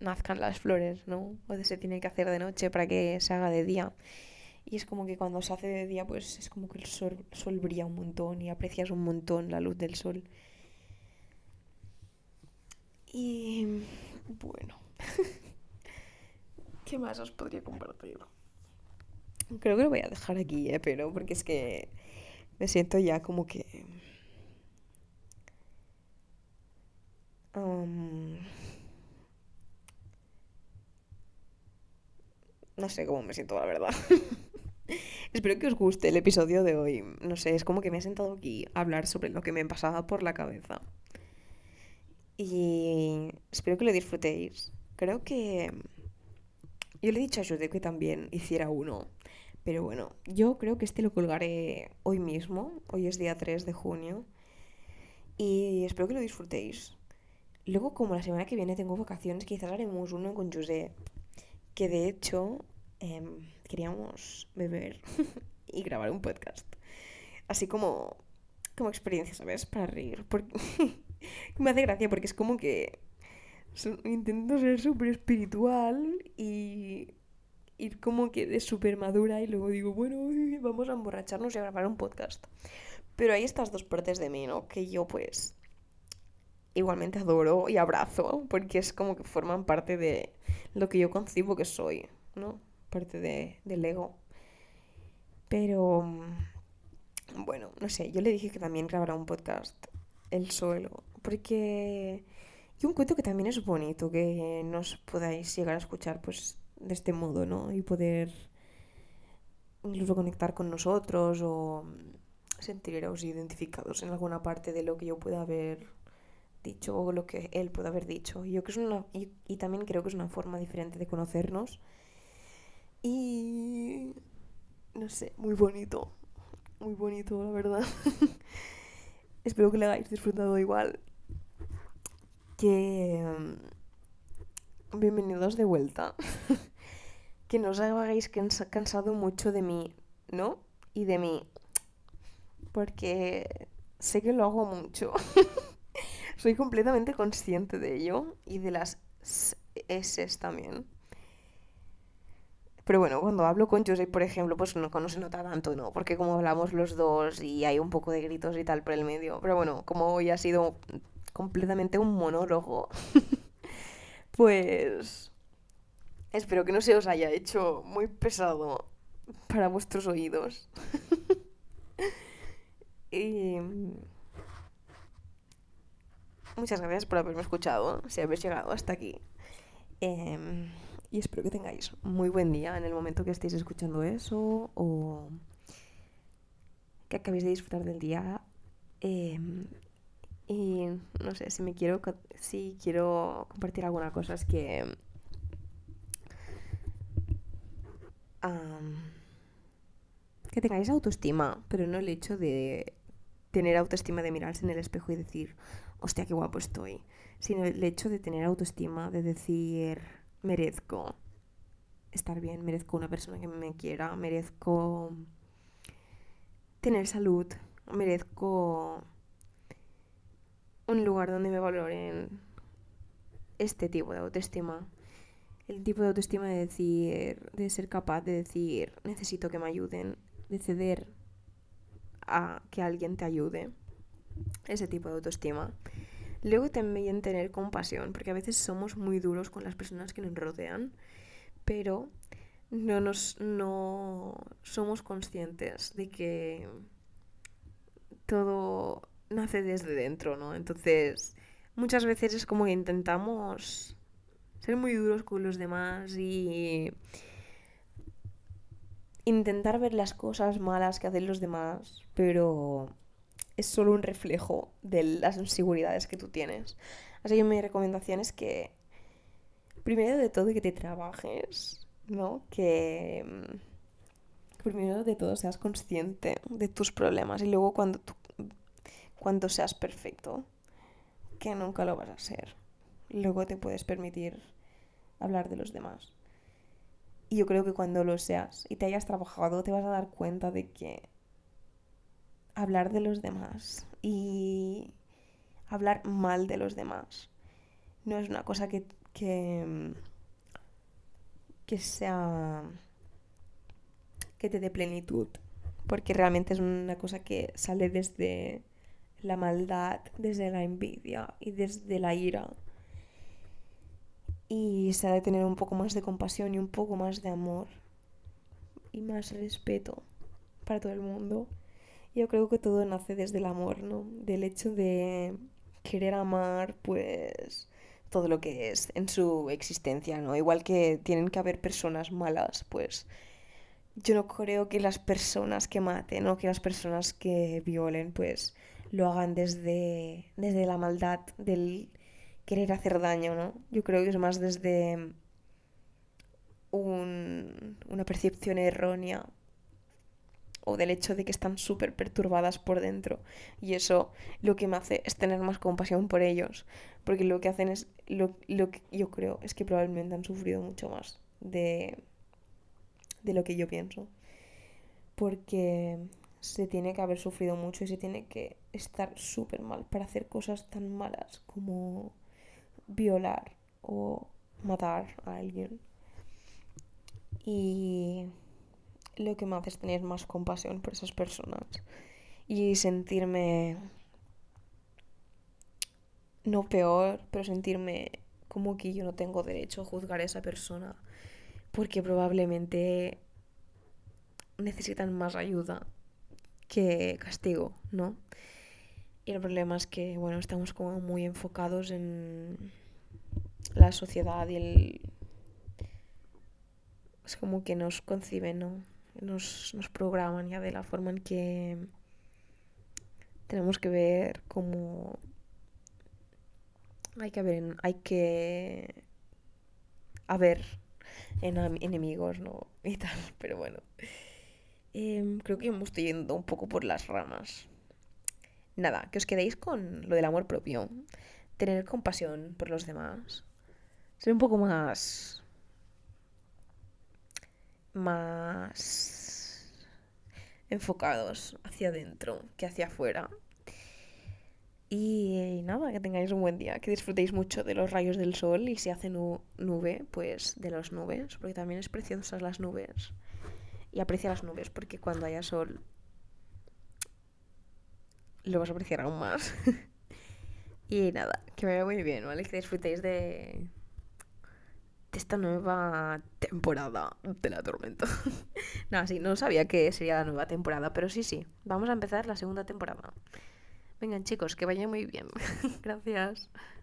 nazcan las flores, ¿no? O se tiene que hacer de noche para que se haga de día. Y es como que cuando se hace de día, pues es como que el sol, brilla un montón y aprecias un montón la luz del sol. Y bueno, ¿qué más os podría compartir? Creo que lo voy a dejar aquí, ¿eh? pero porque es que me siento ya como que... no sé cómo me siento, la verdad. Espero que os guste el episodio de hoy. No sé, es como que me he sentado aquí a hablar sobre lo que me pasaba por la cabeza. Y espero que lo disfrutéis. Creo que... Yo le he dicho a Jude que también hiciera uno. Pero bueno, yo creo que este lo colgaré hoy mismo. Hoy es día 3 de junio. Y espero que lo disfrutéis. Luego, como la semana que viene tengo vacaciones, quizás haremos uno con José. Que de hecho... Em, queríamos beber y grabar un podcast. Así como, como experiencia, ¿sabes? Para reír. Porque me hace gracia porque es como que intento ser súper espiritual y ir como que de súper madura y luego digo, bueno, vamos a emborracharnos y a grabar un podcast. Pero hay estas dos partes de mí, ¿no? Que yo pues igualmente adoro y abrazo porque es como que forman parte de lo que yo concibo que soy, ¿no? Parte de, del ego. Pero mm, bueno, no sé, yo le dije que también grabará un podcast, el suelo, porque... Y un cuento que también es bonito, que nos podáis llegar a escuchar pues de este modo, ¿no? Y poder incluso conectar con nosotros o sentiros identificados en alguna parte de lo que yo pueda haber dicho o lo que él pueda haber dicho. Yo que es una, y también creo que es una forma diferente de conocernos y no sé, muy bonito. Muy bonito, la verdad. Espero que lo hayáis disfrutado igual. Que... Mm, bienvenidos de vuelta. que no os hagáis cansado mucho de mí, ¿no? Y de mí. Porque sé que lo hago mucho. Soy completamente consciente de ello y de las S también. Pero bueno, cuando hablo con José, por ejemplo, pues no, se nota tanto, ¿no? Porque como hablamos los dos y hay un poco de gritos y tal por el medio. Pero bueno, como hoy ha sido completamente un monólogo, pues espero que no se os haya hecho muy pesado para vuestros oídos. y muchas gracias por haberme escuchado, si habéis llegado hasta aquí. Eh y espero que tengáis muy buen día en el momento que estéis escuchando eso o que acabéis de disfrutar del día. Em, y no sé, si me quiero, si quiero compartir alguna cosa es que... que tengáis autoestima, pero no el hecho de tener autoestima de mirarse en el espejo y decir, hostia, qué guapo estoy, sino el hecho de tener autoestima, de decir, merezco estar bien, merezco una persona que me quiera, merezco tener salud, merezco un lugar donde me valoren este tipo de autoestima. El tipo de autoestima de decir, de ser capaz de decir, necesito que me ayuden, de ceder a que alguien te ayude. Ese tipo de autoestima. Luego también tener compasión, porque a veces somos muy duros con las personas que nos rodean, pero no nos no somos conscientes de que todo nace desde dentro, ¿no? Entonces, muchas veces es como que intentamos ser muy duros con los demás y intentar ver las cosas malas que hacen los demás, pero es solo un reflejo de las inseguridades que tú tienes. Así que mi recomendación es que, primero de todo, que te trabajes, ¿no? Que mm, primero de todo seas consciente de tus problemas y luego cuando, tú, cuando seas perfecto, que nunca lo vas a ser, luego te puedes permitir hablar de los demás. Y yo creo que cuando lo seas y te hayas trabajado, te vas a dar cuenta de que hablar de los demás y hablar mal de los demás no es una cosa que, que, que sea que te dé plenitud, porque realmente es una cosa que sale desde la maldad, desde la envidia y desde la ira y se ha de tener un poco más de compasión y un poco más de amor y más respeto para todo el mundo. Yo creo que todo nace desde el amor, ¿no? Del hecho de querer amar, pues, todo lo que es en su existencia, ¿no? Igual que tienen que haber personas malas, pues, yo no creo que las personas que maten o que las personas que violen, pues, lo hagan desde, desde la maldad del querer hacer daño, ¿no? Yo creo que es más desde una percepción errónea o del hecho de que están súper perturbadas por dentro. Y eso lo que me hace es tener más compasión por ellos. Porque lo que hacen es, lo, lo que yo creo es que probablemente han sufrido mucho más de, de lo que yo pienso. Porque se tiene que haber sufrido mucho y se tiene que estar súper mal para hacer cosas tan malas como violar o matar a alguien. Y lo que me hace es tener más compasión por esas personas y sentirme no peor, pero sentirme como que yo no tengo derecho a juzgar a esa persona porque probablemente necesitan más ayuda que castigo, ¿no? Y el problema es que, bueno, estamos como muy enfocados en la sociedad y el... Es como que nos conciben, ¿no? Nos, nos programan ya de la forma en que tenemos que ver como... Hay que ver, hay que haber enemigos, ¿no? Y tal, pero bueno. Em, creo que me estoy yendo un poco por las ramas nada, que os quedéis con lo del amor propio, tener compasión por los demás, ser un poco más... más enfocados hacia adentro que hacia afuera. Y nada, que tengáis un buen día, que disfrutéis mucho de los rayos del sol y si hace nube, pues de las nubes, porque también es preciosas las nubes. Y aprecia las nubes, porque cuando haya sol lo vas a apreciar aún más. y nada, que me vaya muy bien, ¿vale? Que disfrutéis de, esta nueva temporada de la tormenta. no, sí, no sabía que sería la nueva temporada, pero sí, sí, vamos a empezar la segunda temporada. Vengan chicos, que vaya muy bien. Gracias.